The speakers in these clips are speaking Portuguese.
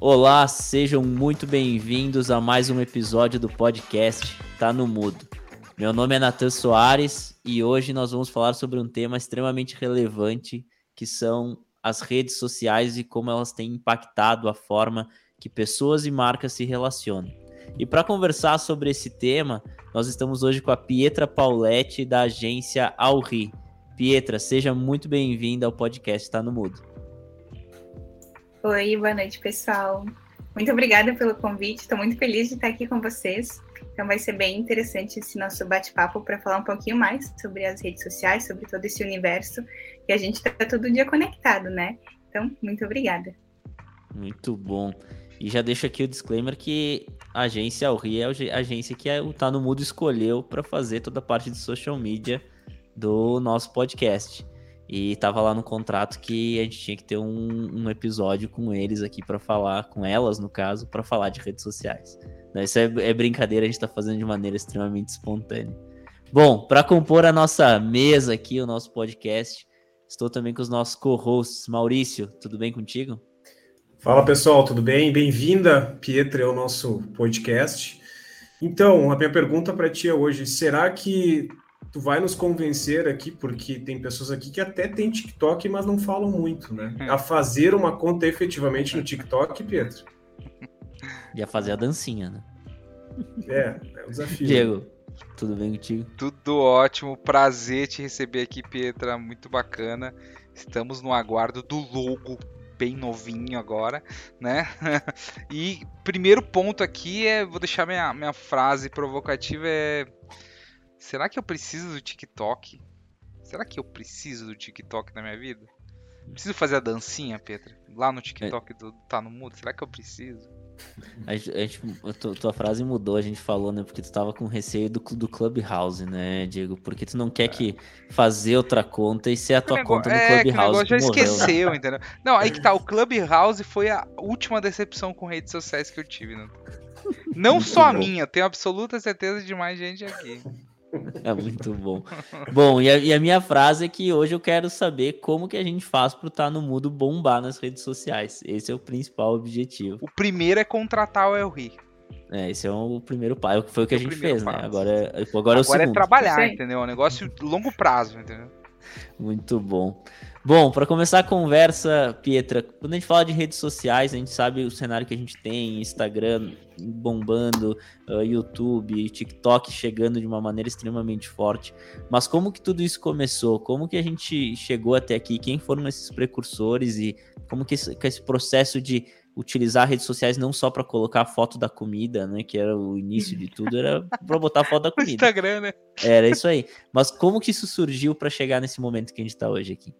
Olá, sejam muito bem-vindos a mais um episódio do podcast Tá no Mudo. Meu nome é Natan Soares e hoje nós vamos falar sobre um tema extremamente relevante que são as redes sociais e como elas têm impactado a forma que pessoas e marcas se relacionam. E para conversar sobre esse tema, nós estamos hoje com a Pietra Pauletti da agência Alri. Pietra, seja muito bem-vinda ao podcast Tá no Mudo. Oi, boa noite, pessoal. Muito obrigada pelo convite. Estou muito feliz de estar aqui com vocês. Então, vai ser bem interessante esse nosso bate-papo para falar um pouquinho mais sobre as redes sociais, sobre todo esse universo que a gente está todo dia conectado, né? Então, muito obrigada. Muito bom. E já deixo aqui o disclaimer que a agência Alri é a agência que o Tá no Mudo escolheu para fazer toda a parte de social media do nosso podcast. E tava lá no contrato que a gente tinha que ter um, um episódio com eles aqui para falar, com elas no caso, para falar de redes sociais. Isso é, é, brincadeira, a gente tá fazendo de maneira extremamente espontânea. Bom, para compor a nossa mesa aqui, o nosso podcast, estou também com os nossos co-hosts. Maurício, tudo bem contigo? Fala pessoal, tudo bem? Bem-vinda, Pietra, ao nosso podcast. Então, a minha pergunta para ti é hoje: será que tu vai nos convencer aqui, porque tem pessoas aqui que até tem TikTok, mas não falam muito, né? Hum. A fazer uma conta efetivamente no TikTok, Pedro. E a fazer a dancinha, né? É, é um desafio. Diego, tudo bem contigo? Tudo ótimo, prazer te receber aqui, Pietra, muito bacana. Estamos no aguardo do logo bem novinho agora, né? e primeiro ponto aqui é, vou deixar minha, minha frase provocativa é será que eu preciso do TikTok? Será que eu preciso do TikTok na minha vida? Preciso fazer a dancinha, Petra? Lá no TikTok do Tá no Mudo? Será que eu preciso? A gente, a gente, tua frase mudou, a gente falou, né? Porque tu tava com receio do, do Clubhouse, né, Diego? Porque tu não quer é. que fazer outra conta e ser a tua negócio, conta no é, Clubhouse. Que já morreu, esqueceu, né? entendeu? Não, aí que tá, o Clubhouse foi a última decepção com redes sociais que eu tive, né? Não só a minha, tenho absoluta certeza de mais gente aqui. É muito bom. Bom, e a, e a, minha frase é que hoje eu quero saber como que a gente faz para estar no mudo bombar nas redes sociais. Esse é o principal objetivo. O primeiro é contratar o Elri. É, esse é o primeiro passo. Foi o que a gente fez, né? passo. né? Agora, é, agora, agora é o segundo. Agora é trabalhar, entendeu? É um negócio longo prazo, entendeu? Muito bom. Bom, para começar a conversa, Pietra, quando a gente fala de redes sociais, a gente sabe o cenário que a gente tem, Instagram bombando, uh, YouTube, TikTok chegando de uma maneira extremamente forte. Mas como que tudo isso começou? Como que a gente chegou até aqui? Quem foram esses precursores e como que esse, que esse processo de utilizar redes sociais não só para colocar a foto da comida, né, que era o início de tudo, era para botar a foto da comida. Instagram, né? Era isso aí. Mas como que isso surgiu para chegar nesse momento que a gente está hoje aqui?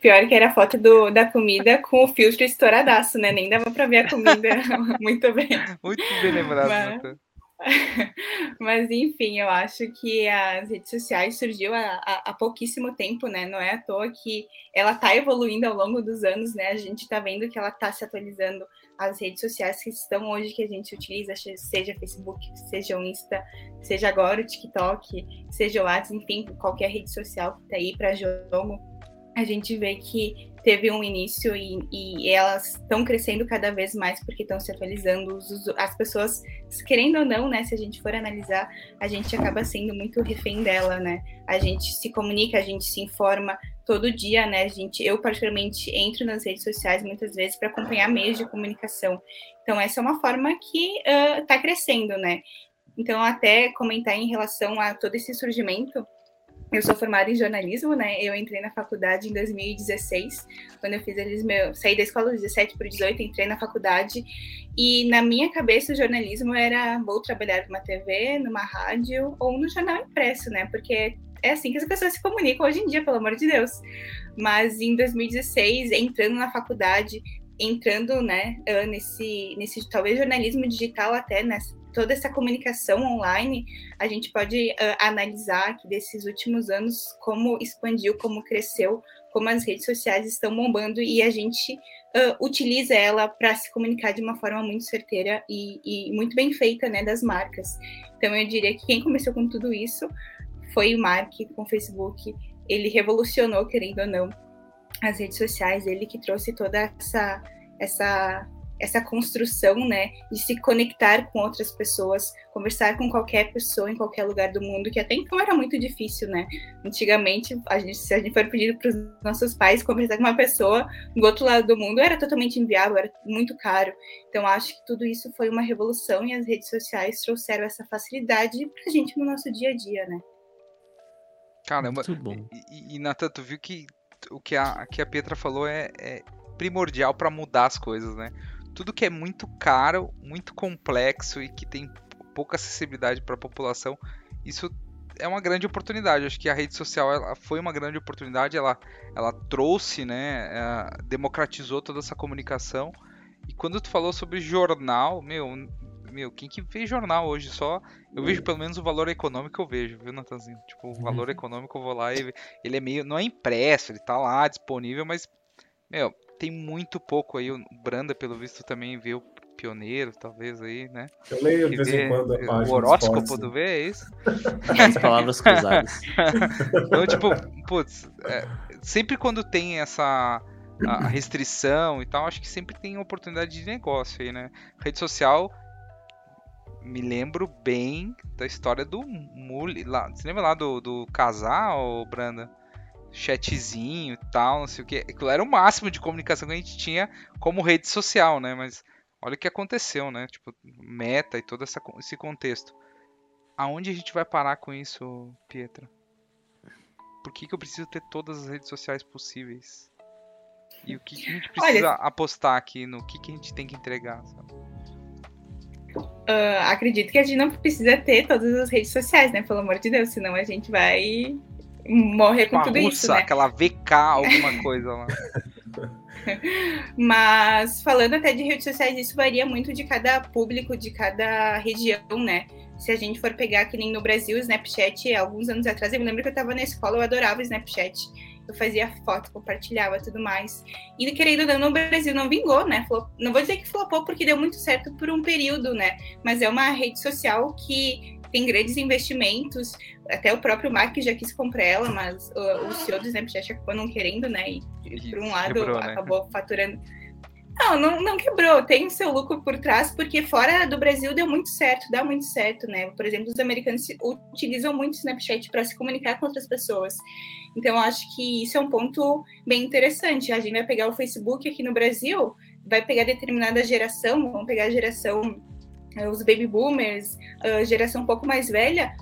Pior que era a foto do, da comida com o filtro estouradaço, né? Nem dava para ver a comida muito bem. Muito bem lembrado. Mas, mas, enfim, eu acho que as redes sociais surgiu há, há, pouquíssimo tempo, né? Não é à toa que ela está evoluindo ao longo dos anos, né? A gente está vendo que ela está se atualizando. As redes sociais que estão hoje que a gente utiliza, seja Facebook, seja o Insta, seja agora o TikTok, seja o WhatsApp, enfim, qualquer rede social que está aí para jogo a gente vê que teve um início e, e elas estão crescendo cada vez mais porque estão se atualizando. as pessoas, querendo ou não, né? Se a gente for analisar, a gente acaba sendo muito refém dela, né? A gente se comunica, a gente se informa todo dia, né? A gente, eu particularmente entro nas redes sociais muitas vezes para acompanhar meios de comunicação. Então essa é uma forma que está uh, crescendo, né? Então até comentar em relação a todo esse surgimento eu sou formada em jornalismo, né? Eu entrei na faculdade em 2016, quando eu fiz eles meu, saí da escola dos 17 para 18, entrei na faculdade e na minha cabeça o jornalismo era vou trabalhar numa TV, numa rádio ou no jornal impresso, né? Porque é assim que as pessoas se comunicam hoje em dia, pelo amor de Deus. Mas em 2016, entrando na faculdade, entrando, né, nesse nesse talvez jornalismo digital até nessa toda essa comunicação online, a gente pode uh, analisar aqui desses últimos anos como expandiu, como cresceu, como as redes sociais estão bombando e a gente uh, utiliza ela para se comunicar de uma forma muito certeira e, e, muito bem feita, né, das marcas. Então eu diria que quem começou com tudo isso foi o Mark com o Facebook. Ele revolucionou, querendo ou não, as redes sociais. Ele que trouxe toda essa essa essa construção, né, de se conectar com outras pessoas, conversar com qualquer pessoa em qualquer lugar do mundo, que até então era muito difícil, né? Antigamente, a gente, se a gente for pedir para os nossos pais conversar com uma pessoa do outro lado do mundo, era totalmente inviável, era muito caro. Então, acho que tudo isso foi uma revolução e as redes sociais trouxeram essa facilidade para a gente no nosso dia a dia, né? Caramba, Muito bom. e, e Nathan, tu viu que o que a, que a Petra falou é, é primordial para mudar as coisas, né? Tudo que é muito caro, muito complexo e que tem pouca acessibilidade para a população, isso é uma grande oportunidade. Acho que a rede social ela foi uma grande oportunidade. Ela, ela trouxe, né, é, democratizou toda essa comunicação. E quando tu falou sobre jornal, meu, meu, quem que vê jornal hoje só, eu vejo pelo menos o valor econômico eu vejo, viu, Natanzinho? Tipo, o valor uhum. econômico eu vou lá e ele é meio, não é impresso, ele tá lá disponível, mas meu, tem muito pouco aí, o Branda pelo visto também vê o pioneiro, talvez aí, né? Eu leio de vez em quando a página. O horóscopo do V, é isso? As palavras cruzadas. então, tipo, putz, é, sempre quando tem essa a restrição e tal, acho que sempre tem oportunidade de negócio aí, né? Rede social me lembro bem da história do Muli. Lá, você lembra lá do, do casal, Branda? Chatzinho e tal, não sei o que. Aquilo era o máximo de comunicação que a gente tinha como rede social, né? Mas olha o que aconteceu, né? Tipo, meta e todo essa, esse contexto. Aonde a gente vai parar com isso, Pietra? Por que, que eu preciso ter todas as redes sociais possíveis? E o que, que a gente precisa Olha, apostar aqui no que, que a gente tem que entregar, sabe? Uh, acredito que a gente não precisa ter todas as redes sociais, né? Pelo amor de Deus, senão a gente vai morrer com Uma tudo russa, isso. Né? Aquela VK, alguma coisa lá. Mas falando até de redes sociais, isso varia muito de cada público, de cada região, né? Se a gente for pegar que nem no Brasil, o Snapchat, alguns anos atrás, eu me lembro que eu estava na escola, eu adorava o Snapchat eu fazia foto, compartilhava tudo mais. E querendo ou não, no Brasil não vingou, né? Não vou dizer que flopou porque deu muito certo por um período, né? Mas é uma rede social que tem grandes investimentos. Até o próprio Mark já quis comprar ela, mas o, o senhor do Snapchat acabou não querendo, né? E por um lado quebrou, né? acabou faturando não, não, não, quebrou. Tem o seu lucro por trás, porque fora do Brasil deu muito certo, dá muito certo, né? Por exemplo, os americanos utilizam muito o Snapchat para se comunicar com outras pessoas. Então, acho que isso é um ponto bem interessante. A gente vai pegar o Facebook aqui no Brasil, vai pegar determinada geração, vamos pegar a geração, os baby boomers, a geração um pouco mais velha,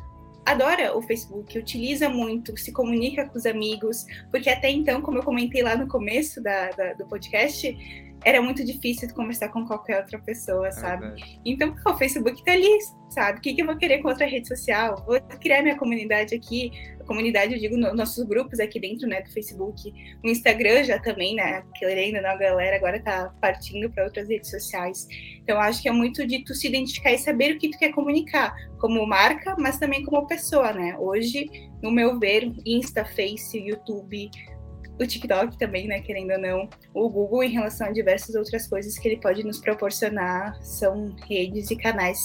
adora o Facebook, utiliza muito, se comunica com os amigos, porque até então, como eu comentei lá no começo da, da do podcast, era muito difícil conversar com qualquer outra pessoa, sabe? É então, o Facebook tá ali, sabe? O que, que eu vou querer com outra rede social? Vou criar minha comunidade aqui. A comunidade, eu digo, no, nossos grupos aqui dentro, né, do Facebook. O Instagram já também, né? Querendo, né, a galera agora tá partindo para outras redes sociais. Então, acho que é muito de tu se identificar e saber o que tu quer comunicar, como marca, mas também como pessoa, né? Hoje, no meu ver, Insta, Face, YouTube, o TikTok também, né, querendo ou não, o Google em relação a diversas outras coisas que ele pode nos proporcionar são redes e canais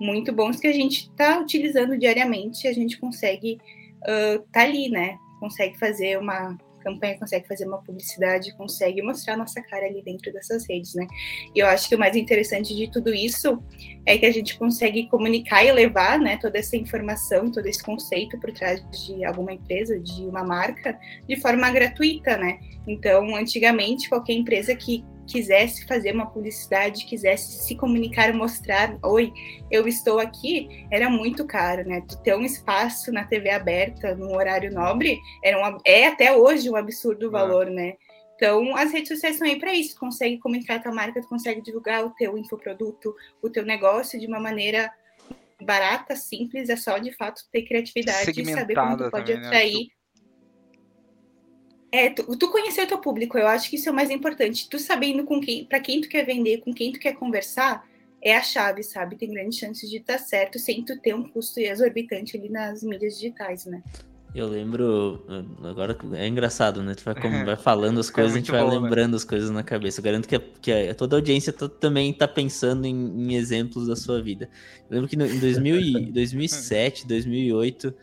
muito bons que a gente está utilizando diariamente, a gente consegue estar uh, tá ali, né, consegue fazer uma campanha, consegue fazer uma publicidade, consegue mostrar nossa cara ali dentro dessas redes, né? E eu acho que o mais interessante de tudo isso é que a gente consegue comunicar e levar, né, toda essa informação, todo esse conceito por trás de alguma empresa, de uma marca, de forma gratuita, né? Então, antigamente, qualquer empresa que quisesse fazer uma publicidade, quisesse se comunicar, mostrar, oi, eu estou aqui, era muito caro, né? Tu ter um espaço na TV aberta, num horário nobre, era um, é até hoje um absurdo o valor, é. né? Então, as redes sociais são aí para isso. Tu consegue comunicar a tua marca, tu consegue divulgar o teu infoproduto, o teu negócio de uma maneira barata, simples, é só de fato ter criatividade e saber como tu pode também, né? atrair né? É, tu, tu conhecer o teu público, eu acho que isso é o mais importante. Tu sabendo com quem, para quem tu quer vender, com quem tu quer conversar, é a chave, sabe? Tem grandes chances de estar certo sem tu ter um custo exorbitante ali nas mídias digitais, né? Eu lembro, agora é engraçado, né? Tu vai, como vai falando as é coisas, é a gente vai bom, né? lembrando né? as coisas na cabeça. Eu garanto que, a, que a, toda a audiência tá, também está pensando em, em, exemplos da sua vida. Eu lembro que no, em 2000 e, 2007, 2008,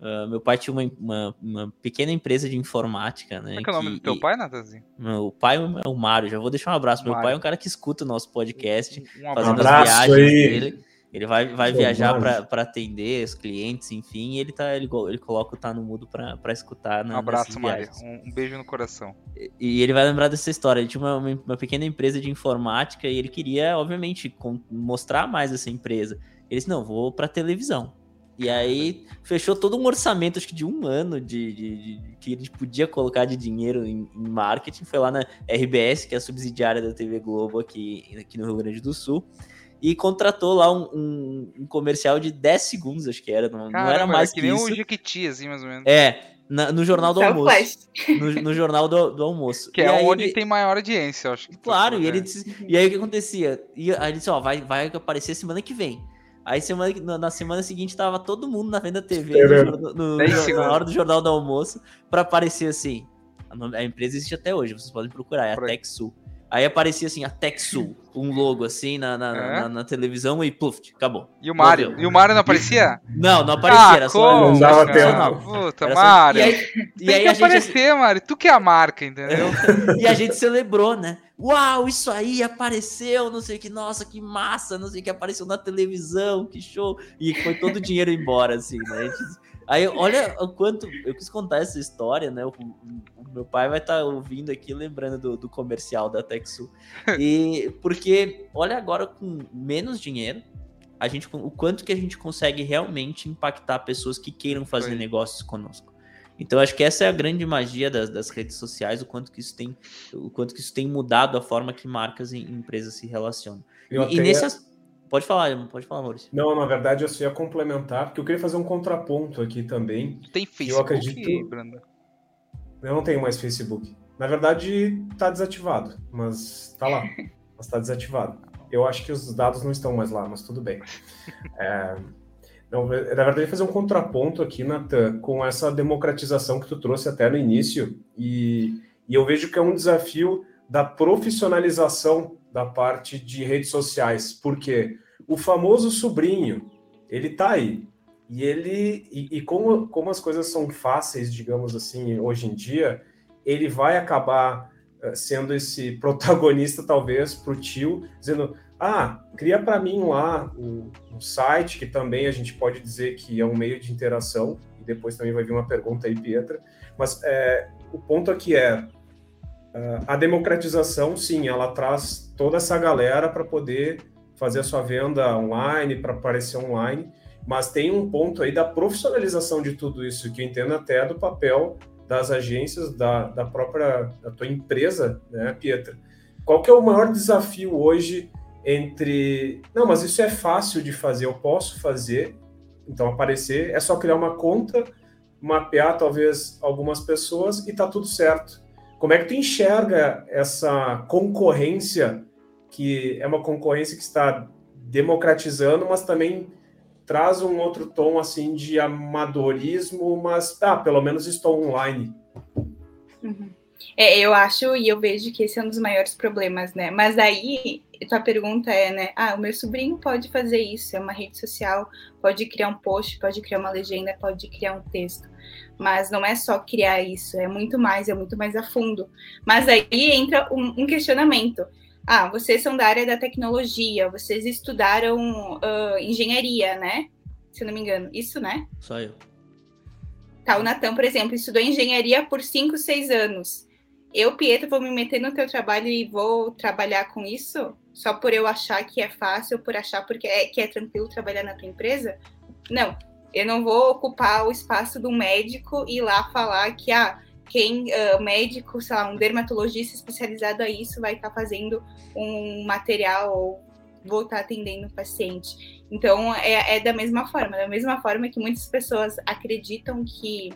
Uh, meu pai tinha uma, uma, uma, pequena empresa de informática, né? Qual é, o nome do teu pai, Natanzinho? Meu pai é o Mário, já vou deixar um abraço. Mário. Meu pai é um cara que escuta o nosso podcast, um fazendo as viagens aí. dele. Ele vai, vai viajar para atender os clientes, enfim, e ele, tá, ele, ele coloca o Tá no Mudo para escutar. Na, um abraço, Mário. Um, um, beijo no coração. E, e, ele vai lembrar dessa história. Ele tinha uma, uma pequena empresa de informática e ele queria, obviamente, com, mostrar mais essa empresa. Ele disse: Não, vou para televisão. E aí fechou todo um orçamento, acho que de um ano, de, de, de que ele podia colocar de dinheiro em, em, marketing. Foi lá na RBS, que é a subsidiária da TV Globo aqui, aqui no Rio Grande do Sul e contratou lá um, um, um, comercial de 10 segundos, acho que era. Não, Caramba, não era mais que, que nem isso. um Jequiti, assim, mais ou menos. É, na, no jornal do almoço. No, no, jornal do, do, almoço. Que e é onde ele... tem maior audiência, eu acho. claro, e, ele disse, e aí o que acontecia? E aí ele disse, ó, vai, vai aparecer semana que vem. Aí semana, na semana seguinte tava todo mundo na frente da TV, no, no, na hora do jornal do almoço, para aparecer assim. A, a empresa existe até hoje, vocês podem procurar, é a TechSul. Aí aparecia assim, a TechSul, um logo assim na, na, é? na, na televisão e pluf, acabou. E o Mario? E o Mario não aparecia? Não, não aparecia, ah, era só. Não dava tempo. Puta, era Mario. Só... E aí, e Tem aí que a aparecer, gente... Mario. Tu que é a marca, entendeu? e a gente celebrou, né? Uau, isso aí apareceu, não sei o que, nossa, que massa, não sei o que, apareceu na televisão, que show. E foi todo o dinheiro embora, assim, né? Aí, olha o quanto. Eu quis contar essa história, né? O, o meu pai vai estar tá ouvindo aqui, lembrando do, do comercial da Texu. E porque, olha agora, com menos dinheiro, a gente, o quanto que a gente consegue realmente impactar pessoas que queiram fazer negócios conosco. Então, acho que essa é a grande magia das, das, redes sociais, o quanto que isso tem, o quanto que isso tem mudado a forma que marcas e empresas se relacionam. Eu e, e nesse Pode falar, pode falar, Maurício. Não, na verdade eu só ia complementar, porque eu queria fazer um contraponto aqui também. Tem Facebook, eu acredito... Branda? Eu não tenho mais Facebook. Na verdade, tá desativado, mas tá lá. mas tá desativado. Eu acho que os dados não estão mais lá, mas tudo bem. É... Não, na verdade, fazer um contraponto aqui, Natan, com essa democratização que tu trouxe até no início, e, e eu vejo que é um desafio da profissionalização da parte de redes sociais, porque o famoso sobrinho, ele tá aí. E ele e, e, como, como as coisas são fáceis, digamos assim, hoje em dia, ele vai acabar uh, sendo esse protagonista, talvez, para o tio, dizendo: ah, cria para mim lá o, um site, que também a gente pode dizer que é um meio de interação, e depois também vai vir uma pergunta aí, Pietra. Mas é, o ponto aqui é Uh, a democratização, sim, ela traz toda essa galera para poder fazer a sua venda online, para aparecer online, mas tem um ponto aí da profissionalização de tudo isso, que eu entendo até do papel das agências, da, da própria da tua empresa, né, Pietra? Qual que é o maior desafio hoje entre... Não, mas isso é fácil de fazer, eu posso fazer, então aparecer, é só criar uma conta, mapear talvez algumas pessoas e tá tudo certo como é que tu enxerga essa concorrência, que é uma concorrência que está democratizando, mas também traz um outro tom assim de amadorismo, mas ah, pelo menos estou online. Uhum. É, eu acho e eu vejo que esse é um dos maiores problemas, né? Mas aí tua pergunta é, né? Ah, o meu sobrinho pode fazer isso, é uma rede social, pode criar um post, pode criar uma legenda, pode criar um texto mas não é só criar isso, é muito mais, é muito mais a fundo. Mas aí entra um, um questionamento. Ah, vocês são da área da tecnologia, vocês estudaram uh, engenharia, né? Se não me engano. Isso, né? Só eu. Tá, o Natan, por exemplo, estudou engenharia por 5, 6 anos. Eu, Pietro, vou me meter no teu trabalho e vou trabalhar com isso? Só por eu achar que é fácil, por achar porque é, que é tranquilo trabalhar na tua empresa? Não, eu não vou ocupar o espaço do médico e ir lá falar que ah, quem uh, médico, sei lá, um dermatologista especializado a isso vai estar tá fazendo um material ou vou estar tá atendendo o paciente. Então é, é da mesma forma, da mesma forma que muitas pessoas acreditam que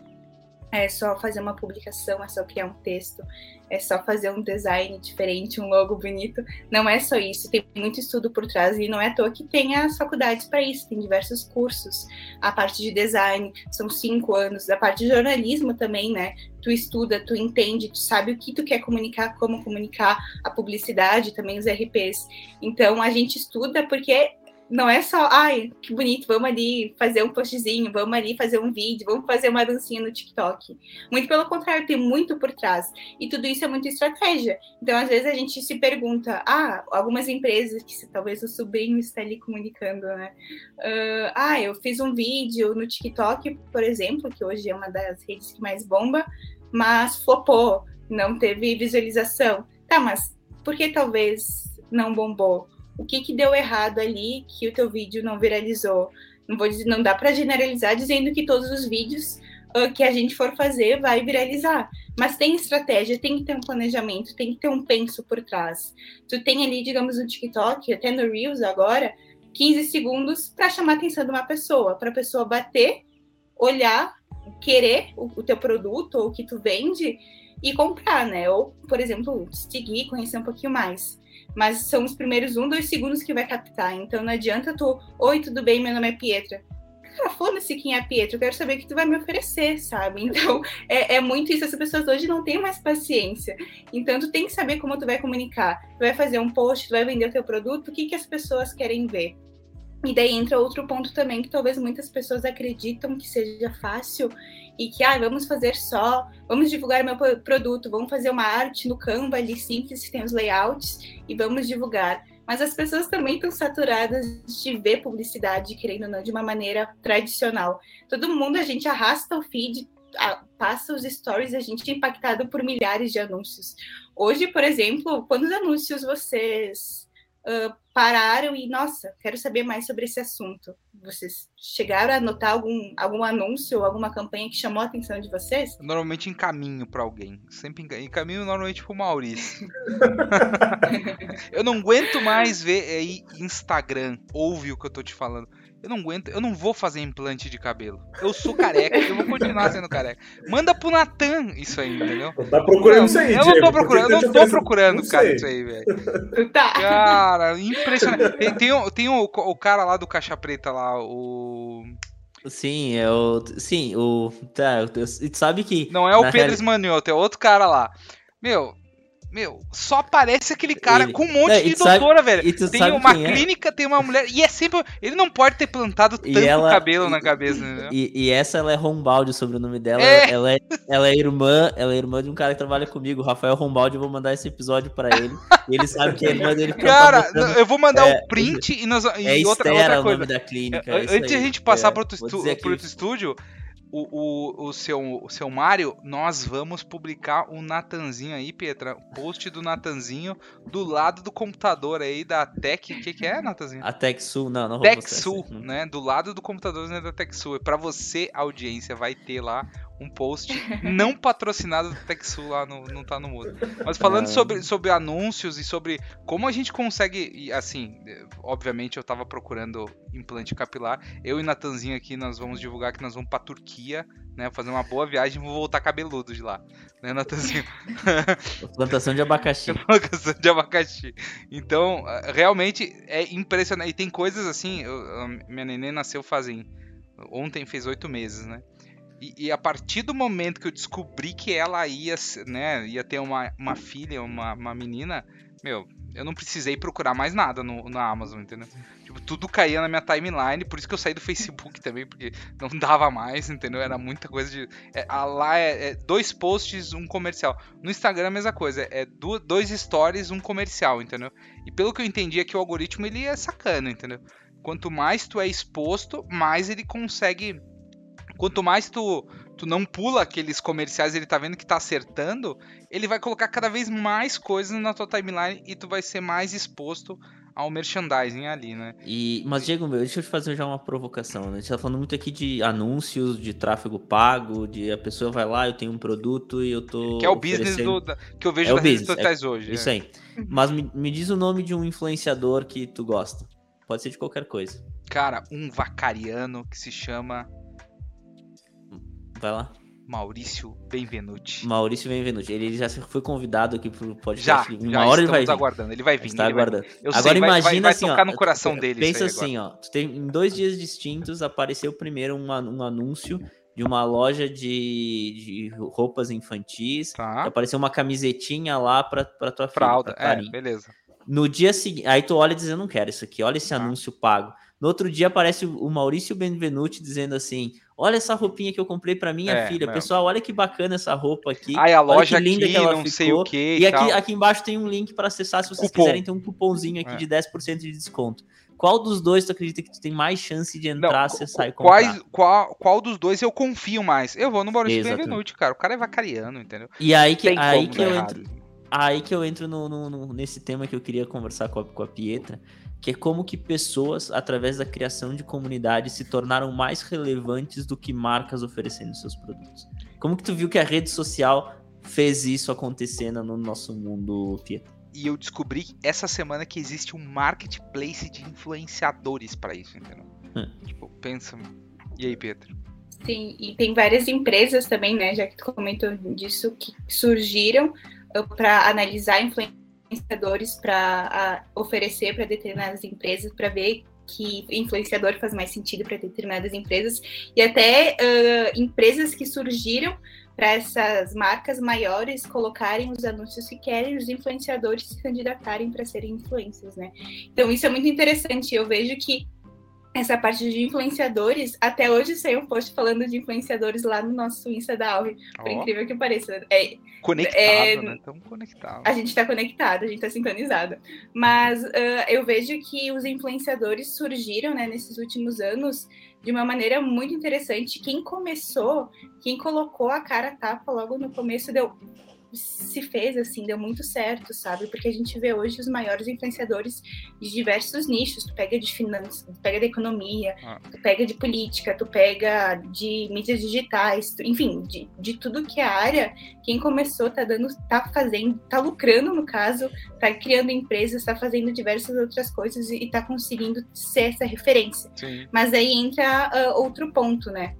é só fazer uma publicação, é só criar um texto, é só fazer um design diferente, um logo bonito. Não é só isso, tem muito estudo por trás e não é à toa que tem as faculdades para isso, tem diversos cursos. A parte de design são cinco anos, a parte de jornalismo também, né? Tu estuda, tu entende, tu sabe o que tu quer comunicar, como comunicar, a publicidade, também os RPs. Então a gente estuda porque não é só, ai, que bonito, vamos ali fazer um postzinho, vamos ali fazer um vídeo, vamos fazer uma dancinha no TikTok. Muito pelo contrário, tem muito por trás. E tudo isso é muito estratégia. Então, às vezes, a gente se pergunta, ah, algumas empresas, que talvez o sobrinho está ali comunicando, né? Uh, ah, eu fiz um vídeo no TikTok, por exemplo, que hoje é uma das redes que mais bomba, mas flopou, não teve visualização. Tá, mas por que talvez não bombou? O que, que deu errado ali que o teu vídeo não viralizou. Não vou dizer, não dá para generalizar dizendo que todos os vídeos uh, que a gente for fazer vai viralizar. Mas tem estratégia, tem que ter um planejamento, tem que ter um penso por trás. Tu tem ali, digamos, no TikTok, até no Reels agora, 15 segundos para chamar a atenção de uma pessoa, para a pessoa bater, olhar, querer o, o teu produto ou o que tu vende e comprar, né? Ou, por exemplo, seguir, conhecer um pouquinho mais mas são os primeiros um, dois segundos que vai captar. Então não adianta tu, oi, tudo bem, meu nome é Pietra. Cara, foda-se quem é Pietra, eu quero saber o que tu vai me oferecer, sabe? Então é, é muito isso, as pessoas hoje não têm mais paciência. Então tu tem que saber como tu vai comunicar. Tu vai fazer um post, tu vai vender o teu produto, o que, que as pessoas querem ver. E daí entra outro ponto também que talvez muitas pessoas acreditam que seja fácil e que, ah, vamos fazer só, vamos divulgar meu produto, vamos fazer uma arte no Canva ali simples, que tem os layouts, e vamos divulgar. Mas as pessoas também estão saturadas de ver publicidade, querendo ou não, de uma maneira tradicional. Todo mundo, a gente arrasta o feed, passa os stories, a gente é impactado por milhares de anúncios. Hoje, por exemplo, quantos anúncios vocês uh, pararam e, nossa, quero saber mais sobre esse assunto? Vocês chegaram a notar algum, algum anúncio ou alguma campanha que chamou a atenção de vocês? Normalmente encaminho para alguém. Sempre encaminho normalmente pro Maurício. eu não aguento mais ver aí Instagram. Ouve o que eu tô te falando. Eu não aguento, eu não vou fazer implante de cabelo. Eu sou careca, eu vou continuar sendo careca. Manda pro Natan isso aí, entendeu? Tá procurando não, isso aí, Eu não tô procurando, eu não tô procurando, cara, isso aí, velho. Tá. Cara, impressionante. Tem, tem, o, tem o, o cara lá do Caixa Preta lá, o. Sim, é o. Sim, o. Tá, tu sabe que. Não é o Pedro real... Esmanioto, é outro cara lá. Meu, meu, só aparece aquele cara ele... com um monte de doutora, sabe... velho. Tem uma é? clínica, é? tem uma mulher. E é sempre. Ele não pode ter plantado tanto ela... cabelo na cabeça, né? E, e, essa ela é Rombaldi, o sobrenome dela. É. Ela, é, ela é irmã, ela é irmã de um cara que trabalha comigo, Rafael Rombaldi. Eu vou mandar esse episódio pra ele. e ele sabe que é irmã dele. Cara, tá botando... eu vou mandar o é, um print e, nós, e é outra, outra coisa. o nome da clínica. É antes de a gente passar é, pro outro, estu... pro outro estúdio, o, o, o, seu, o seu Mário, nós vamos publicar o Natanzinho aí, Petra. Post do Natanzinho do lado do computador aí da Tech. O que, que é, Natanzinho? A TechSul, não, não TechSul, né? Do lado do computador né, da TechSul. Para você, audiência, vai ter lá um post não patrocinado do TechSul lá no, não tá no mudo. Mas falando sobre, sobre anúncios e sobre como a gente consegue, assim, obviamente eu tava procurando implante capilar. Eu e Natanzinho aqui nós vamos divulgar que nós vamos pra Turquia, né, fazer uma boa viagem e vou voltar cabeludo de lá, né, Natanzinho? Plantação de abacaxi. Plantação de abacaxi. Então, realmente é impressionante. E tem coisas assim, eu, minha neném nasceu fazem ontem fez oito meses, né? E, e, a partir do momento que eu descobri que ela ia, né, ia ter uma, uma filha, uma, uma menina, meu, eu não precisei procurar mais nada no, na Amazon, entendeu? Tipo, tudo caía na minha timeline, por isso que eu saí do Facebook também, porque não dava mais, entendeu? Era muita coisa de. É, lá é, é, dois posts, um comercial. No Instagram a mesma coisa, é do, dois stories, um comercial, entendeu? E pelo que eu entendi é que o algoritmo ele é sacana, entendeu? Quanto mais tu é exposto, mais ele consegue Quanto mais tu, tu não pula aqueles comerciais, ele tá vendo que tá acertando, ele vai colocar cada vez mais coisas na tua timeline e tu vai ser mais exposto ao merchandising ali, né? E, mas, Diego, meu, deixa eu te fazer já uma provocação, né? A gente tá falando muito aqui de anúncios, de tráfego pago, de a pessoa vai lá, eu tenho um produto e eu tô. Que é o business do, da, que eu vejo é nas redes sociais é, hoje. Isso é. aí. Mas me, me diz o nome de um influenciador que tu gosta. Pode ser de qualquer coisa. Cara, um vacariano que se chama Vai lá. Maurício Benvenuti. Maurício Benvenuti. Ele já foi convidado aqui pro podcast. Já, uma já hora ele vai vir. aguardando. Ele vai vir. Está aguardando. Vai... Eu agora sei, imagina vai, vai, assim, tocar ó, no coração dele. Pensa assim, ó. Tu tem, em dois dias distintos apareceu primeiro um, um anúncio de uma loja de, de roupas infantis. Tá. Apareceu uma camisetinha lá pra, pra tua Fralda, filha. Fralda, é, beleza. No dia seguinte, aí tu olha e diz, eu não quero isso aqui, olha esse ah. anúncio pago. No outro dia aparece o Maurício Benvenuti dizendo assim: Olha essa roupinha que eu comprei para minha é, filha. Mesmo. Pessoal, olha que bacana essa roupa aqui. Ai, a loja olha que linda aqui, que ela não ficou. sei o que. E, aqui, aqui embaixo tem um link para acessar se vocês Cupom. quiserem ter um cupomzinho aqui é. de 10% de desconto. Qual dos dois tu acredita que tu tem mais chance de entrar, não, acessar e comprar? Quais, qual, qual dos dois eu confio mais? Eu vou no Maurício Benvenuti, cara. O cara é vacariano, entendeu? E aí que, aí que eu entro. Aí que eu entro no, no, no, nesse tema que eu queria conversar com a, com a Pietra, que é como que pessoas, através da criação de comunidades, se tornaram mais relevantes do que marcas oferecendo seus produtos. Como que tu viu que a rede social fez isso acontecendo no nosso mundo, Pietro? E eu descobri essa semana que existe um marketplace de influenciadores para isso, entendeu? Hum. Tipo, pensa. E aí, Pedro? Sim, e tem várias empresas também, né, já que tu comentou disso, que surgiram uh, para analisar influência influenciadores para oferecer para determinadas empresas, para ver que influenciador faz mais sentido para determinadas empresas, e até uh, empresas que surgiram para essas marcas maiores colocarem os anúncios que querem, os influenciadores se candidatarem para serem influencers, né? Então isso é muito interessante. Eu vejo que essa parte de influenciadores, até hoje saiu um post falando de influenciadores lá no nosso Insta da Alve, por oh. incrível que pareça. É, conectado, é, né? Estamos conectados. A gente está conectado, a gente está sintonizado. Mas uh, eu vejo que os influenciadores surgiram né, nesses últimos anos de uma maneira muito interessante. Quem começou, quem colocou a cara tapa logo no começo, deu se fez assim, deu muito certo, sabe? Porque a gente vê hoje os maiores influenciadores de diversos nichos. Tu pega de finanças, tu pega de economia, ah. tu pega de política, tu pega de mídias digitais, tu, enfim, de, de tudo que é área. Quem começou tá dando, tá fazendo, tá lucrando no caso, tá criando empresas, tá fazendo diversas outras coisas e, e tá conseguindo ser essa referência. Sim. Mas aí entra uh, outro ponto, né?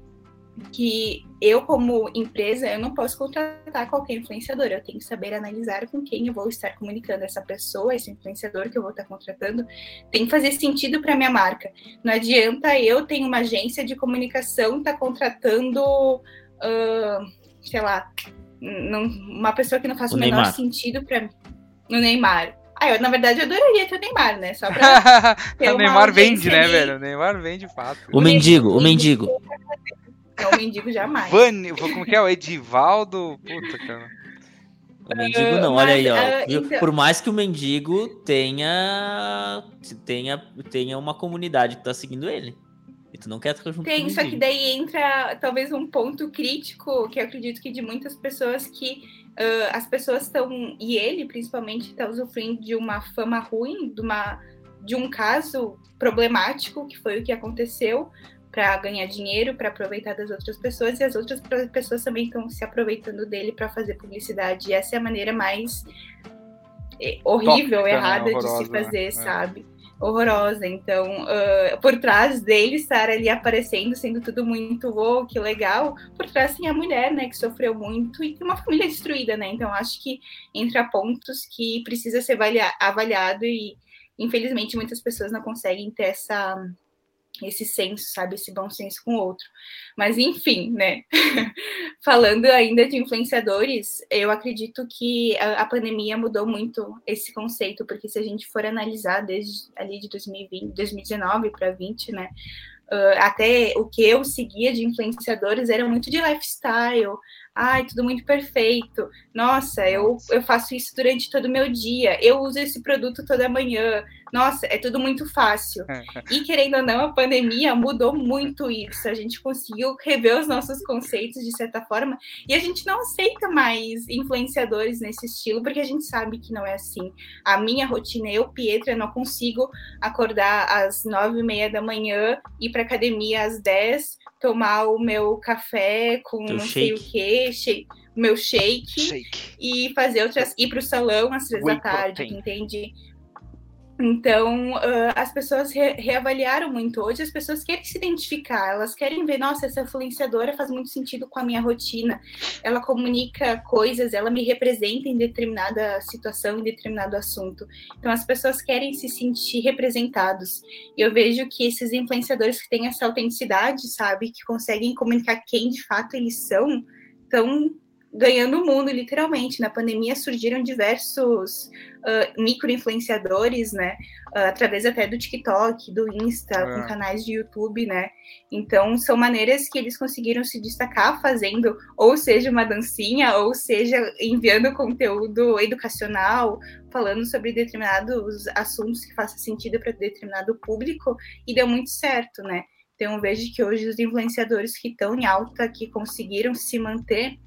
Que eu, como empresa, eu não posso contratar qualquer influenciador. Eu tenho que saber analisar com quem eu vou estar comunicando essa pessoa, esse influenciador que eu vou estar contratando. Tem que fazer sentido para minha marca. Não adianta eu ter uma agência de comunicação estar tá contratando, uh, sei lá, não, uma pessoa que não faz o, o menor Neymar. sentido para mim. No Neymar. Ah, eu, na verdade, eu adoraria ter o Neymar, né? Só pra. o Neymar vende, né, velho? O Neymar vende fato. O, o mendigo, o mendigo. É o mendigo jamais. Vani, como que é? O Edivaldo? Puta, cara. O mendigo não, olha aí, ó. Uh, então... Por mais que o mendigo tenha, tenha, tenha uma comunidade que tá seguindo ele. E tu não quer ficar junto Tem, só que daí entra talvez um ponto crítico que eu acredito que de muitas pessoas que uh, as pessoas estão, e ele principalmente, está usufruindo de uma fama ruim, de, uma, de um caso problemático, que foi o que aconteceu, para ganhar dinheiro, para aproveitar das outras pessoas, e as outras pessoas também estão se aproveitando dele para fazer publicidade. E essa é a maneira mais eh, horrível, Tóxica, errada né? de se fazer, né? sabe? Horrorosa. Então, uh, por trás dele estar ali aparecendo, sendo tudo muito oh, que legal, por trás tem a mulher, né, que sofreu muito e tem uma família destruída, né? Então, acho que entra pontos que precisa ser avaliado e, infelizmente, muitas pessoas não conseguem ter essa esse senso, sabe, esse bom senso com o outro. Mas enfim, né? Falando ainda de influenciadores, eu acredito que a, a, pandemia mudou muito esse conceito, porque se a gente for analisar desde ali de 2020, 2019 para 20, né? Uh, até o que eu seguia de influenciadores era muito de lifestyle, ai, tudo muito perfeito. Nossa, eu, eu faço isso durante todo o meu dia. Eu uso esse produto toda manhã. Nossa, é tudo muito fácil. E querendo ou não, a pandemia mudou muito isso. A gente conseguiu rever os nossos conceitos de certa forma. E a gente não aceita mais influenciadores nesse estilo, porque a gente sabe que não é assim. A minha rotina, eu, Pietra, não consigo acordar às nove e meia da manhã, ir para academia às dez tomar o meu café com Teu não shake. sei o quê, shake, meu shake, shake, e fazer outras. ir para o salão às três da tarde, entende? Então, uh, as pessoas re reavaliaram muito. Hoje, as pessoas querem se identificar, elas querem ver, nossa, essa influenciadora faz muito sentido com a minha rotina, ela comunica coisas, ela me representa em determinada situação, em determinado assunto. Então, as pessoas querem se sentir representados. E eu vejo que esses influenciadores que têm essa autenticidade, sabe, que conseguem comunicar quem de fato eles são, estão ganhando o mundo, literalmente. Na pandemia surgiram diversos uh, micro-influenciadores, né? Uh, através até do TikTok, do Insta, é. com canais de YouTube, né? Então, são maneiras que eles conseguiram se destacar fazendo, ou seja, uma dancinha, ou seja, enviando conteúdo educacional, falando sobre determinados assuntos que façam sentido para determinado público, e deu muito certo, né? Então, vejo que hoje os influenciadores que estão em alta, que conseguiram se manter,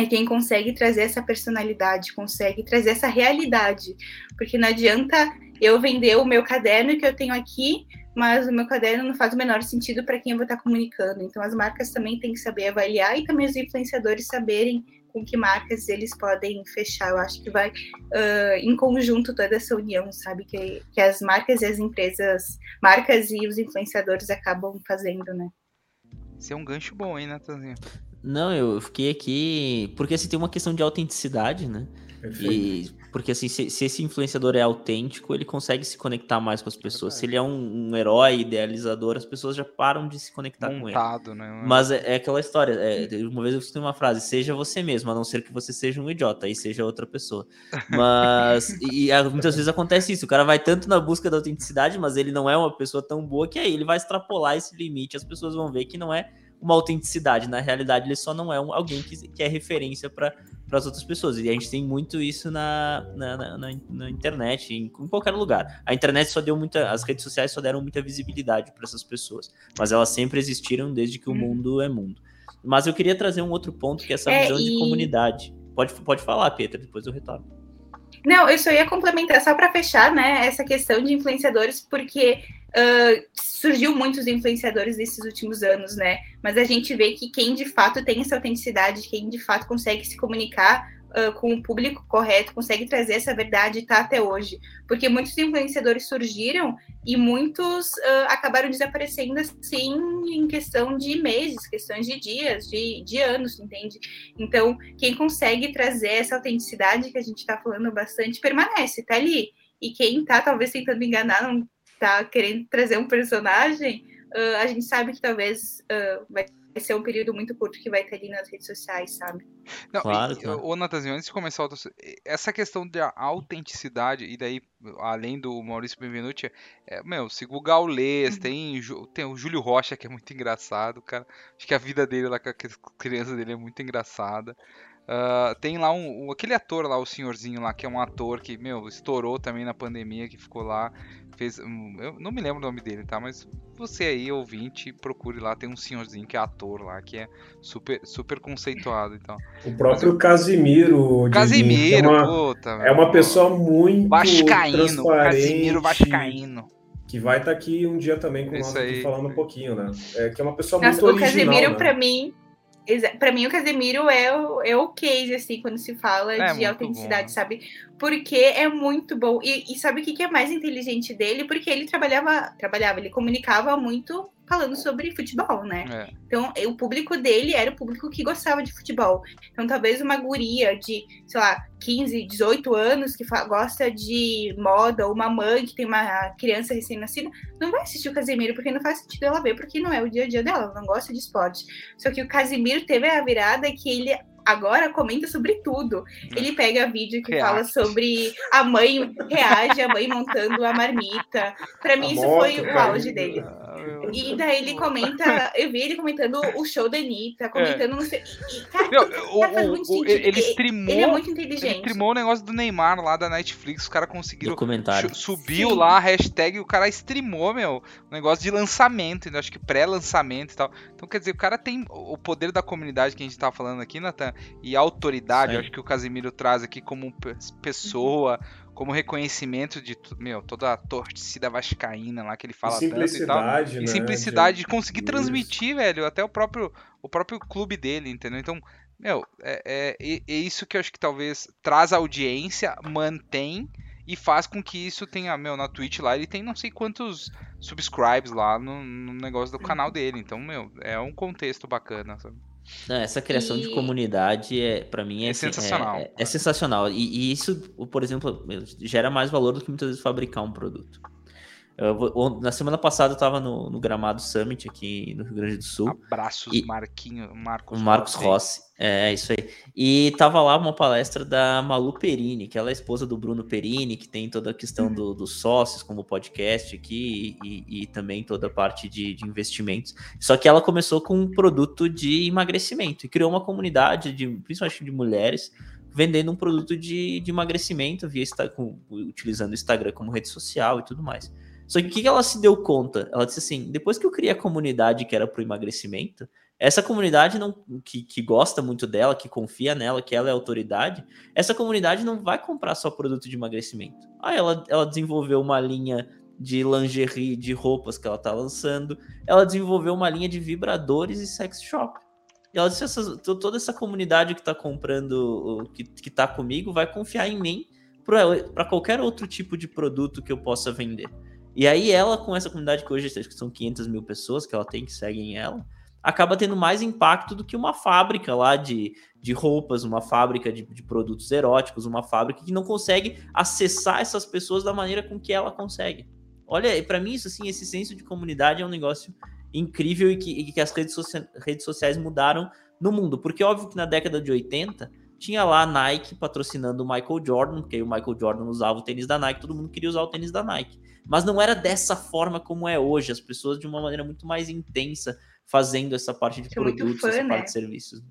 é quem consegue trazer essa personalidade, consegue trazer essa realidade. Porque não adianta eu vender o meu caderno que eu tenho aqui, mas o meu caderno não faz o menor sentido para quem eu vou estar comunicando. Então, as marcas também têm que saber avaliar e também os influenciadores saberem com que marcas eles podem fechar. Eu acho que vai uh, em conjunto toda essa união, sabe? Que, que as marcas e as empresas, marcas e os influenciadores acabam fazendo, né? Isso é um gancho bom, hein, Natanzinho? Não, eu fiquei aqui. Porque assim, tem uma questão de autenticidade, né? Perfeito. E porque assim, se, se, esse influenciador é autêntico, ele consegue se conectar mais com as pessoas. É se ele é um, um, herói, idealizador, as pessoas já param de se conectar Montado, com ele. Né? Mas é, é aquela história. É, uma vez eu escutei uma frase: seja você mesmo, a não ser que você seja um idiota, aí seja outra pessoa. Mas e, e, muitas vezes acontece isso. O cara vai tanto na busca da autenticidade, mas ele não é uma pessoa tão boa que aí ele vai extrapolar esse limite. As pessoas vão ver que não é uma autenticidade. Na realidade, ele só não é um, alguém que, que é referência para as outras pessoas. E a gente tem muito isso na, na, na, na, internet, em, em, qualquer lugar. A internet só deu muita. As redes sociais só deram muita visibilidade para essas pessoas. Mas elas sempre existiram desde que o uhum. mundo é mundo. Mas eu queria trazer um outro ponto, que é essa é, visão e... de comunidade. Pode, pode falar, Peter, depois eu retorno. Não, eu só ia complementar, só para fechar, né, essa questão de influenciadores, porque uh, surgiu muitos influenciadores nesses últimos anos, né? Mas a gente vê que quem de fato tem essa autenticidade, quem de fato consegue se comunicar uh, com o público correto, consegue trazer essa verdade está até hoje. Porque muitos influenciadores surgiram e muitos uh, acabaram desaparecendo assim em questão de meses, questões de dias, de, de anos, entende? Então, quem consegue trazer essa autenticidade que a gente está falando bastante permanece, tá ali. E quem está talvez tentando enganar, não está querendo trazer um personagem, uh, a gente sabe que talvez uh, vai vai ser um período muito curto que vai ter ali nas redes sociais, sabe? Não, claro, e, claro. Ô, Natanzinho, antes de começar, essa questão da autenticidade, e daí, além do Maurício Benvenuti, é, meu, sigo o Gaulês, uhum. tem, tem o Júlio Rocha, que é muito engraçado, cara. Acho que a vida dele lá com a criança dele é muito engraçada. Uh, tem lá um, um, aquele ator lá, o senhorzinho lá, que é um ator que, meu, estourou também na pandemia, que ficou lá fez. Eu não me lembro o nome dele, tá? Mas você aí, ouvinte, procure lá. Tem um senhorzinho que é ator lá, que é super, super conceituado. Então. O próprio Mas, Casimiro. Casimiro, é uma, puta. É uma pessoa muito. Vascaíno. Casimiro Vascaíno. Que vai estar tá aqui um dia também com nós aqui falando um pouquinho, né? É, que é uma pessoa muito Nossa, original. O Casimiro, né? pra mim, para mim o Casemiro é o, é o case, assim, quando se fala é de autenticidade, bom. sabe? Porque é muito bom. E, e sabe o que, que é mais inteligente dele? Porque ele trabalhava, trabalhava, ele comunicava muito falando sobre futebol, né? É. Então, o público dele era o público que gostava de futebol. Então, talvez uma guria de, sei lá, 15, 18 anos que gosta de moda, ou uma mãe que tem uma criança recém-nascida, não vai assistir o Casemiro, porque não faz sentido ela ver, porque não é o dia a dia dela, ela não gosta de esporte. Só que o Casemiro teve a virada que ele agora comenta sobre tudo. Ele pega vídeo que fala sobre a mãe reage, a mãe montando a marmita. Para mim, a isso foi o auge dele. Ah, e daí ele comenta, eu vi ele comentando o show da Anitta, comentando é. no seu. E, cara, Meu, o. Ele streamou. Ele é muito inteligente. Ele streamou o negócio do Neymar lá da Netflix, os caras conseguiram. Subiu Sim. lá a hashtag e o cara streamou, meu, o negócio de lançamento, acho que pré-lançamento e tal. Então, quer dizer, o cara tem o poder da comunidade que a gente tava falando aqui, Natan, e autoridade, acho que o Casimiro traz aqui como pessoa, como reconhecimento de meu, toda a torcida vascaína lá que ele fala tanto e tal. Né, e simplicidade de, de conseguir isso. transmitir, velho, até o próprio, o próprio clube dele, entendeu? Então, meu, é, é, é isso que eu acho que talvez traz audiência, mantém e faz com que isso tenha, meu, na Twitch lá, ele tem não sei quantos subscribes lá no, no negócio do canal dele. Então, meu, é um contexto bacana, sabe? Não, essa criação e... de comunidade é para mim é, é assim, sensacional. É, é sensacional. E, e, isso, por exemplo, gera mais valor do que muitas vezes fabricar um produto. Eu, na semana passada eu estava no, no, Gramado Summit aqui no Rio Grande do Sul. Abraços, e, Marquinho, Marcos, Marcos Rossi. É, é, isso aí. E tava lá uma palestra da Malu Perini, que ela é esposa do Bruno Perini, que tem toda a questão uhum. do, dos sócios, como podcast aqui, e, e também toda a parte de, de, investimentos. Só que ela começou com um produto de emagrecimento e criou uma comunidade, de, principalmente de mulheres, vendendo um produto de, de emagrecimento via com, utilizando o Instagram como rede social e tudo mais. Só que o que ela se deu conta? Ela disse assim: depois que eu criei a comunidade que era para o emagrecimento, essa comunidade não, que, que gosta muito dela, que confia nela, que ela é autoridade, essa comunidade não vai comprar só produto de emagrecimento. Aí ela, ela desenvolveu uma linha de lingerie, de roupas que ela está lançando, ela desenvolveu uma linha de vibradores e sex shop. E ela disse: essa, toda essa comunidade que está comprando, que, que tá comigo, vai confiar em mim para qualquer outro tipo de produto que eu possa vender. E aí ela, com essa comunidade que hoje são 500 mil pessoas que ela tem, que seguem ela, acaba tendo mais impacto do que uma fábrica lá de, de roupas, uma fábrica de, de produtos eróticos, uma fábrica que não consegue acessar essas pessoas da maneira com que ela consegue. Olha, para mim isso assim, esse senso de comunidade é um negócio incrível e que, e que as redes, redes sociais mudaram no mundo. Porque óbvio que na década de 80 tinha lá a Nike patrocinando o Michael Jordan, porque o Michael Jordan usava o tênis da Nike, todo mundo queria usar o tênis da Nike. Mas não era dessa forma como é hoje, as pessoas de uma maneira muito mais intensa fazendo essa parte de Sou produtos, fã, essa né? parte de serviços.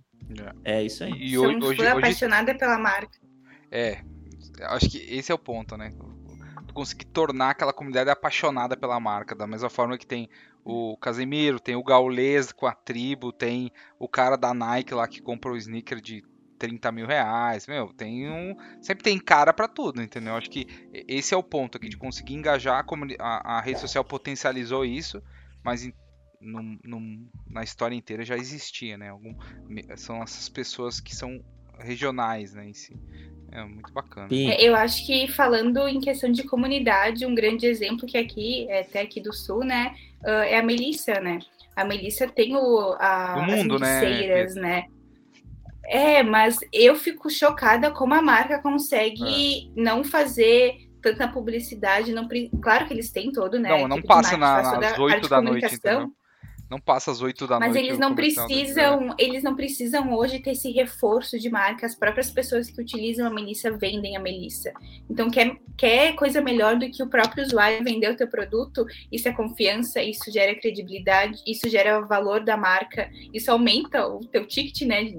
É, é isso aí. E hoje, hoje, apaixonada pela marca. É, acho que esse é o ponto, né? Conseguir tornar aquela comunidade apaixonada pela marca, da mesma forma que tem o Casemiro, tem o Gaules com a tribo, tem o cara da Nike lá que comprou o sneaker de 30 mil reais, meu, tem um. Sempre tem cara para tudo, entendeu? Acho que esse é o ponto aqui, de conseguir engajar, a, a, a rede social potencializou isso, mas em, num, num, na história inteira já existia, né? Algum, são essas pessoas que são regionais, né, em si. É muito bacana. É, eu acho que falando em questão de comunidade, um grande exemplo que aqui, é até aqui do sul, né, uh, é a Melissa, né? A Melissa tem o, a, do mundo, as né? né? É, mas eu fico chocada como a marca consegue é. não fazer tanta publicidade. Não, claro que eles têm todo, né? Não, não passa na, nas 8 da noite, entendeu? Não passa às 8 da Mas noite. Mas eles não precisam, eles não precisam hoje ter esse reforço de marca. As próprias pessoas que utilizam a Melissa vendem a Melissa. Então, quer, quer coisa melhor do que o próprio usuário vender o teu produto? Isso é confiança, isso gera credibilidade, isso gera valor da marca, isso aumenta o teu ticket, né?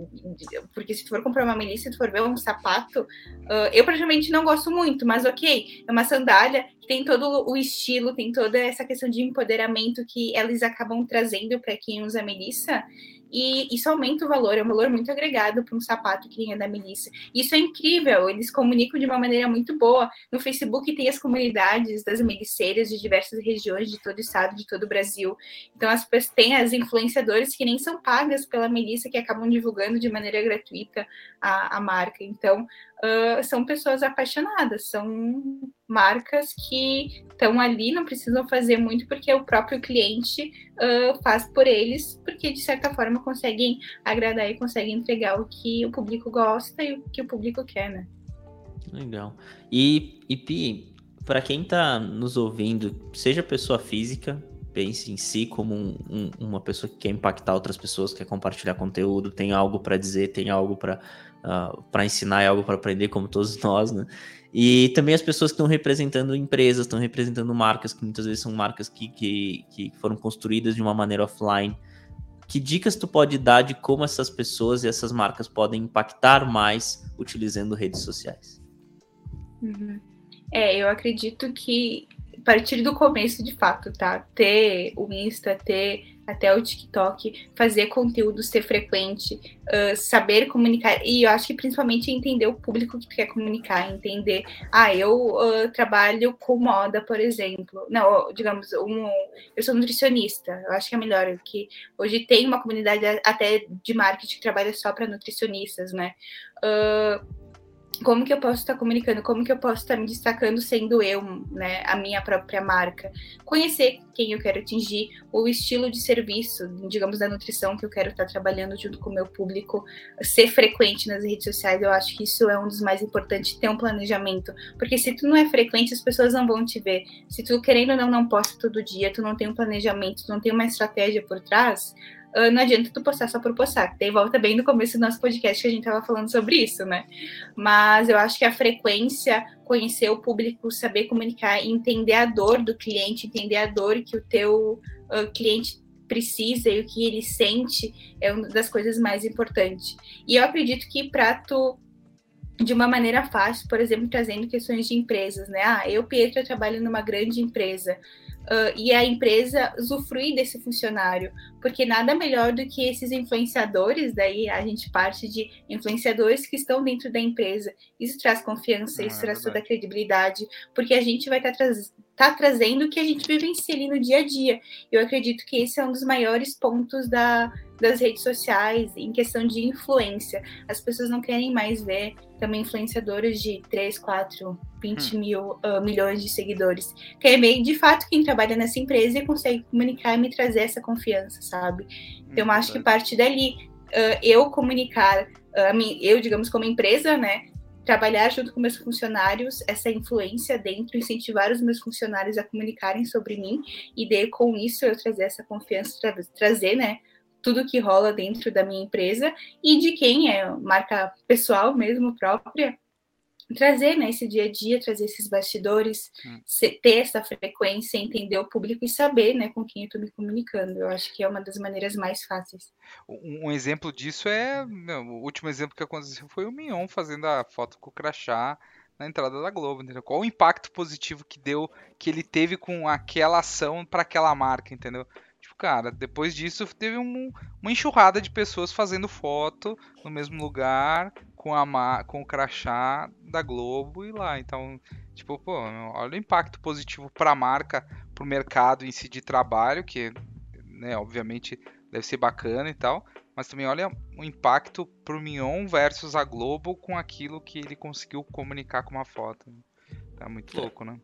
Porque se tu for comprar uma Melissa e tu for ver um sapato, uh, eu praticamente não gosto muito, mas ok, é uma sandália tem todo o estilo, tem toda essa questão de empoderamento que eles acabam trazendo para quem usa a Melissa. E isso aumenta o valor, é um valor muito agregado para um sapato que nem é da Melissa. Isso é incrível, eles comunicam de uma maneira muito boa. No Facebook tem as comunidades das meliceiras de diversas regiões, de todo o estado, de todo o Brasil. Então, as pessoas têm as influenciadoras que nem são pagas pela Melissa, que acabam divulgando de maneira gratuita a, a marca. Então, uh, são pessoas apaixonadas, são marcas que estão ali, não precisam fazer muito, porque o próprio cliente uh, faz por eles, porque de certa forma conseguem agradar e conseguem entregar o que o público gosta e o que o público quer, né? Legal. E, e Pi, para quem está nos ouvindo, seja pessoa física, pense em si como um, um, uma pessoa que quer impactar outras pessoas, quer compartilhar conteúdo, tem algo para dizer, tem algo para uh, ah, para ensinar, algo para aprender, como todos nós, né? E também as pessoas que estão representando empresas, estão representando marcas, que muitas vezes são marcas que, que, que foram construídas de uma maneira offline. Que dicas tu pode dar de como essas pessoas e essas marcas podem impactar mais utilizando redes sociais? Uhum. É, eu acredito que a partir do começo, de fato, tá? Ter o Insta, ter até o TikTok, fazer conteúdo ser frequente, uh, saber comunicar, e eu acho que principalmente entender o público que tu quer comunicar, entender, ah, eu uh, trabalho com moda, por exemplo, não, digamos, um, eu sou nutricionista, eu acho que é melhor, que hoje tem uma comunidade até de marketing que trabalha só para nutricionistas, né? Uh, como que eu posso estar comunicando, como que eu posso estar me destacando sendo eu, né, a minha própria marca. Conhecer quem eu quero atingir, o estilo de serviço, digamos, da nutrição que eu quero estar trabalhando junto com o meu público, ser frequente nas redes sociais, eu acho que isso é um dos mais importantes, ter um planejamento, porque se tu não é frequente, as pessoas não vão te ver. Se tu querendo ou não, não posta todo dia, tu não tem um planejamento, tu não tem uma estratégia por trás, não adianta tu postar só por postar. Daí volta bem no começo do nosso podcast que a gente estava falando sobre isso, né? Mas eu acho que a frequência, conhecer o público, saber comunicar, entender a dor do cliente, entender a dor que o teu uh, cliente precisa e o que ele sente é uma das coisas mais importantes. E eu acredito que para tu de uma maneira fácil, por exemplo, trazendo questões de empresas, né? Ah, eu, Pietra, trabalho numa grande empresa uh, e a empresa usufruir desse funcionário, porque nada melhor do que esses influenciadores, daí a gente parte de influenciadores que estão dentro da empresa. Isso traz confiança, isso é traz toda a credibilidade, porque a gente vai estar tá trazendo tá trazendo o que a gente vivencia ali no dia a dia. Eu acredito que esse é um dos maiores pontos da, das redes sociais em questão de influência. As pessoas não querem mais ver também influenciadores de 3, 4, 20 hum. mil uh, milhões de seguidores. Quer ver de fato quem trabalha nessa empresa e consegue comunicar e me trazer essa confiança, sabe? Então, eu acho que parte dali, uh, eu comunicar, uh, eu, digamos, como empresa, né? trabalhar junto com meus funcionários essa influência dentro, incentivar os meus funcionários a comunicarem sobre mim e de com isso eu trazer essa confiança, tra trazer, né, tudo que rola dentro da minha empresa e de quem é marca pessoal mesmo própria trazer né, esse dia a dia, trazer esses bastidores, hum. ter essa frequência, entender o público e saber né, com quem eu estou me comunicando. Eu acho que é uma das maneiras mais fáceis. Um, exemplo disso é. O último exemplo que aconteceu foi o Mion fazendo a foto com o crachá na entrada da Globo, entendeu? Qual o impacto positivo que deu, que ele teve com aquela ação para aquela marca, entendeu? Cara, depois disso teve um, uma enxurrada de pessoas fazendo foto no mesmo lugar, com, a, com o crachá da Globo e lá. Então, tipo, pô, olha o impacto positivo para a marca, para o mercado em si de trabalho, que, né, obviamente deve ser bacana e tal. Mas também olha o impacto pro Mion versus a Globo com aquilo que ele conseguiu comunicar com uma foto. Tá muito é. louco, né?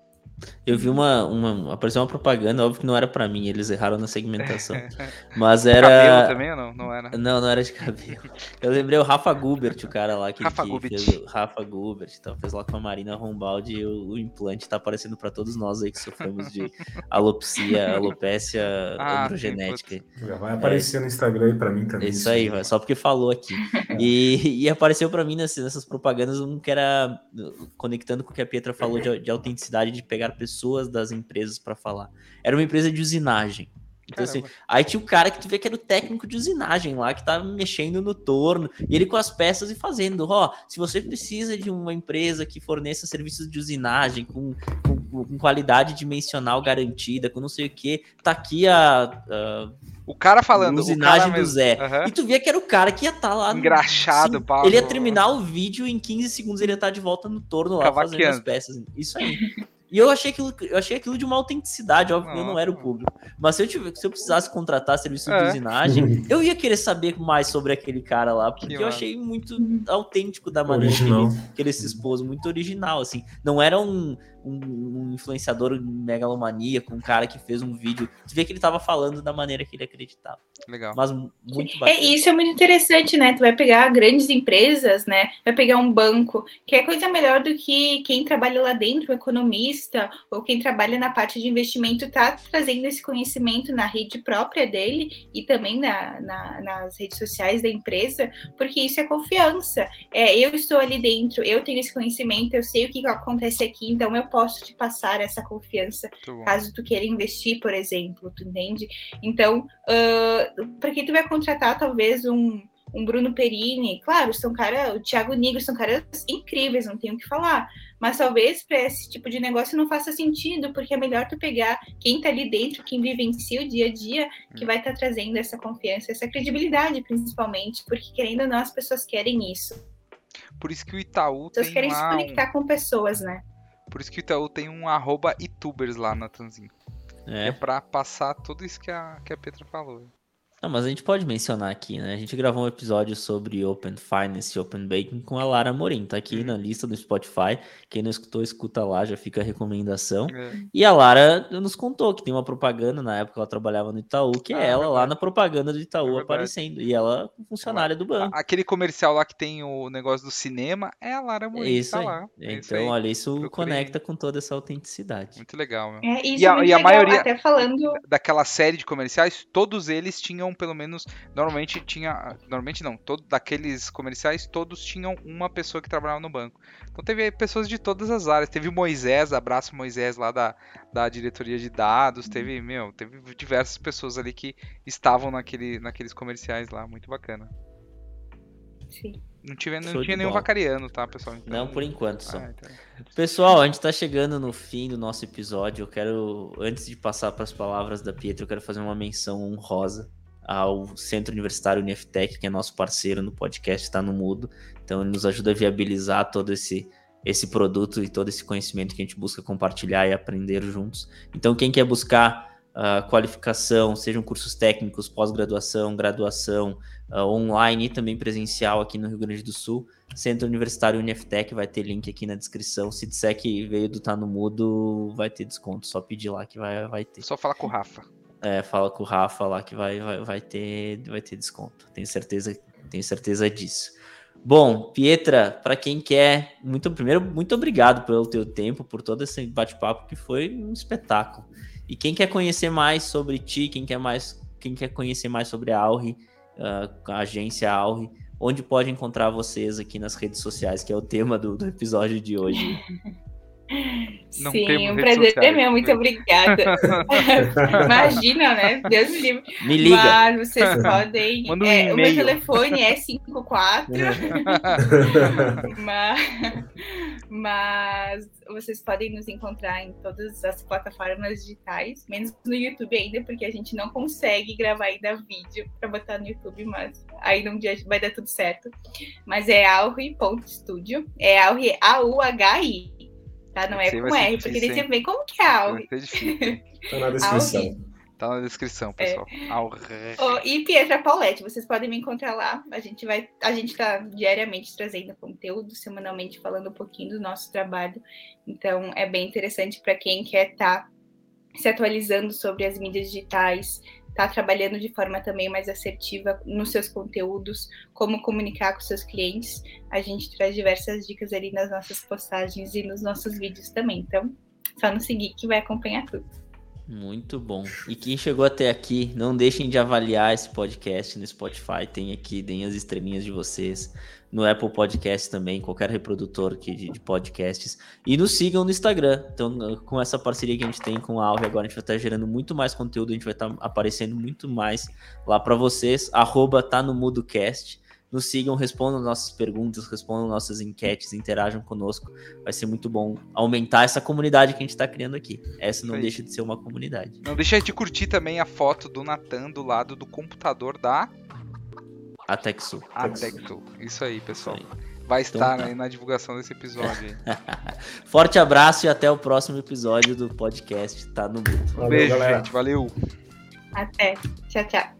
Eu vi uma, uma. Apareceu uma propaganda, óbvio que não era para mim, eles erraram na segmentação. Mas era. Cabelo também ou não? Não era? Não, não era de cabelo. Eu lembrei o Rafa Gubert, o cara lá que, Rafa que Gubert. fez o Rafa Gubert, então fez lá com a Marina Rombaldi e o, o implante tá aparecendo para todos nós aí que sofremos de alopecia, alopécia ah, androgenética. Já vai aparecer é, no Instagram aí pra mim também. Isso aí, vai, só porque falou aqui. E, e apareceu para mim nessas, nessas propagandas um que era conectando com o que a Pietra falou de, de autenticidade, de pegar pegar pessoas das empresas para falar. Era uma empresa de usinagem. Então, assim, aí tinha o cara que tu vê que era o técnico de usinagem lá, que tava mexendo no torno, e ele com as peças e fazendo, ó, oh, se você precisa de uma empresa que forneça serviços de usinagem com, com, com qualidade dimensional garantida, com não sei o que, tá aqui a, a o cara falando. Usinagem do Zé. Uhum. E tu via que era o cara que ia estar tá lá. Engraxado, assim, Ele ia terminar o vídeo em 15 segundos, ele ia estar tá de volta no torno lá fazendo as peças. Isso aí. E eu achei aquilo, eu achei aquilo de uma autenticidade, óbvio que eu não era o público. Mas se eu, tivesse, se eu precisasse contratar serviço é. de usinagem, eu ia querer saber mais sobre aquele cara lá, porque que eu achei muito autêntico da maneira que ele, que ele, se expôs, muito original, assim. Não era um, um, um influenciador megalomaníaco, um cara que fez um vídeo. Você vê que ele estava falando da maneira que ele acreditava. Legal. Mas muito é, bacana. É, isso é muito interessante, né? Tu vai pegar grandes empresas, né? Vai pegar um banco, que é coisa melhor do que quem trabalha lá dentro, o economista, ou quem trabalha na parte de investimento, tá trazendo esse conhecimento na rede própria dele e também na, na, nas redes sociais da empresa, porque isso é confiança. É, eu estou ali dentro, eu tenho esse conhecimento, eu sei o que acontece aqui, então eu posso te passar essa confiança caso tu queira investir, por exemplo, tu entende? Então, uh, para que tu vai contratar talvez um, um Bruno Perini, claro, são caras, o Thiago Nigro são caras incríveis, não tenho o que falar. Mas talvez para esse tipo de negócio não faça sentido, porque é melhor tu pegar quem está ali dentro, quem vivencia o dia a dia, que hum. vai estar tá trazendo essa confiança, essa credibilidade, principalmente, porque querendo ou não, as pessoas querem isso. Por isso que o Itaú. As pessoas querem se conectar com pessoas, né? Por isso que o Itaú tem um arroba itubers lá na Tanzinho. É. é pra passar tudo isso que a, que a Petra falou. Não, mas a gente pode mencionar aqui, né? A gente gravou um episódio sobre Open Finance e Open Banking com a Lara Morim. Tá aqui uhum. na lista do Spotify. Quem não escutou, escuta lá, já fica a recomendação. É. E a Lara nos contou que tem uma propaganda, na época ela trabalhava no Itaú, que é ah, é ela lá na propaganda do Itaú é aparecendo. E ela funcionária do banco. Aquele comercial lá que tem o negócio do cinema é a Lara Morim. Isso tá lá. É então, isso olha, isso Procurei. conecta com toda essa autenticidade. Muito legal, meu. É, e, a, e a maioria até falando daquela série de comerciais, todos eles tinham pelo menos normalmente tinha, normalmente não, todo daqueles comerciais todos tinham uma pessoa que trabalhava no banco. Então teve pessoas de todas as áreas, teve Moisés, abraço Moisés lá da, da diretoria de dados, teve, meu, teve diversas pessoas ali que estavam naquele, naqueles comerciais lá, muito bacana. Sim. Não, tive, não tinha nenhum bola. vacariano, tá, pessoal? Então... Não, por enquanto só. Ah, então... Pessoal, a gente tá chegando no fim do nosso episódio. Eu quero, antes de passar para as palavras da Pietra, eu quero fazer uma menção honrosa ao Centro Universitário Uniftec, que é nosso parceiro no podcast, está no Mudo. Então, ele nos ajuda a viabilizar todo esse, esse produto e todo esse conhecimento que a gente busca compartilhar e aprender juntos. Então, quem quer buscar uh, qualificação, sejam cursos técnicos, pós-graduação, graduação, uh, online e também presencial aqui no Rio Grande do Sul, Centro Universitário Uniftec vai ter link aqui na descrição. Se disser que veio do Tá no Mudo, vai ter desconto. Só pedir lá que vai, vai ter. Só falar com o Rafa. É, fala com o Rafa lá que vai, vai, vai, ter, vai ter desconto. Tenho certeza, tenho certeza disso. Bom, Pietra, para quem quer, muito primeiro, muito obrigado pelo teu tempo, por todo esse bate-papo que foi um espetáculo. E quem quer conhecer mais sobre ti, quem quer mais, quem quer conhecer mais sobre a Auri, a agência Auri, onde pode encontrar vocês aqui nas redes sociais, que é o tema do, do episódio de hoje. Não Sim, um prazer é meu, muito obrigada. Imagina, né? Deus me livre. Me liga. Mas vocês podem. Um é, o meu telefone é 54. mas, mas vocês podem nos encontrar em todas as plataformas digitais, menos no YouTube ainda, porque a gente não consegue gravar ainda vídeo para botar no YouTube, mas aí um dia vai dar tudo certo. Mas é auhi.studio. É auhi, A-U-H-I tá? Não é com R, porque daí você vê como que é Auri. tá na descrição. Tá na descrição, pessoal. É. Oh, e Pietra Paulette, vocês podem me encontrar lá. A gente vai, a gente tá diariamente trazendo conteúdo, semanalmente falando um pouquinho do nosso trabalho. Então é bem interessante para quem quer estar tá se atualizando sobre as mídias digitais, está trabalhando de forma também mais assertiva nos seus conteúdos, como comunicar com seus clientes. A gente traz diversas dicas ali nas nossas postagens e nos nossos vídeos também. Então, só nos seguir que vai acompanhar tudo. Muito bom. E quem chegou até aqui, não deixem de avaliar esse podcast no Spotify. Tem aqui, deem as estrelinhas de vocês. No Apple Podcast também, qualquer reprodutor aqui de, de podcasts. E nos sigam no Instagram. Então, com essa parceria que a gente tem com a Alve, agora a gente vai estar gerando muito mais conteúdo. A gente vai estar aparecendo muito mais lá para vocês. Arroba tá no MudoCast nos sigam, respondam nossas perguntas, respondam nossas enquetes, interajam conosco. Vai ser muito bom aumentar essa comunidade que a gente está criando aqui. Essa não deixa de ser uma comunidade. Não deixa de curtir também a foto do Natan do lado do computador da Atexu. Atexu. Isso aí, pessoal. Isso aí. Vai então, estar tá. aí na divulgação desse episódio. Forte abraço e até o próximo episódio do podcast Tá no Mundo. Beijo, galera. gente. Valeu. Até. Tchau, tchau.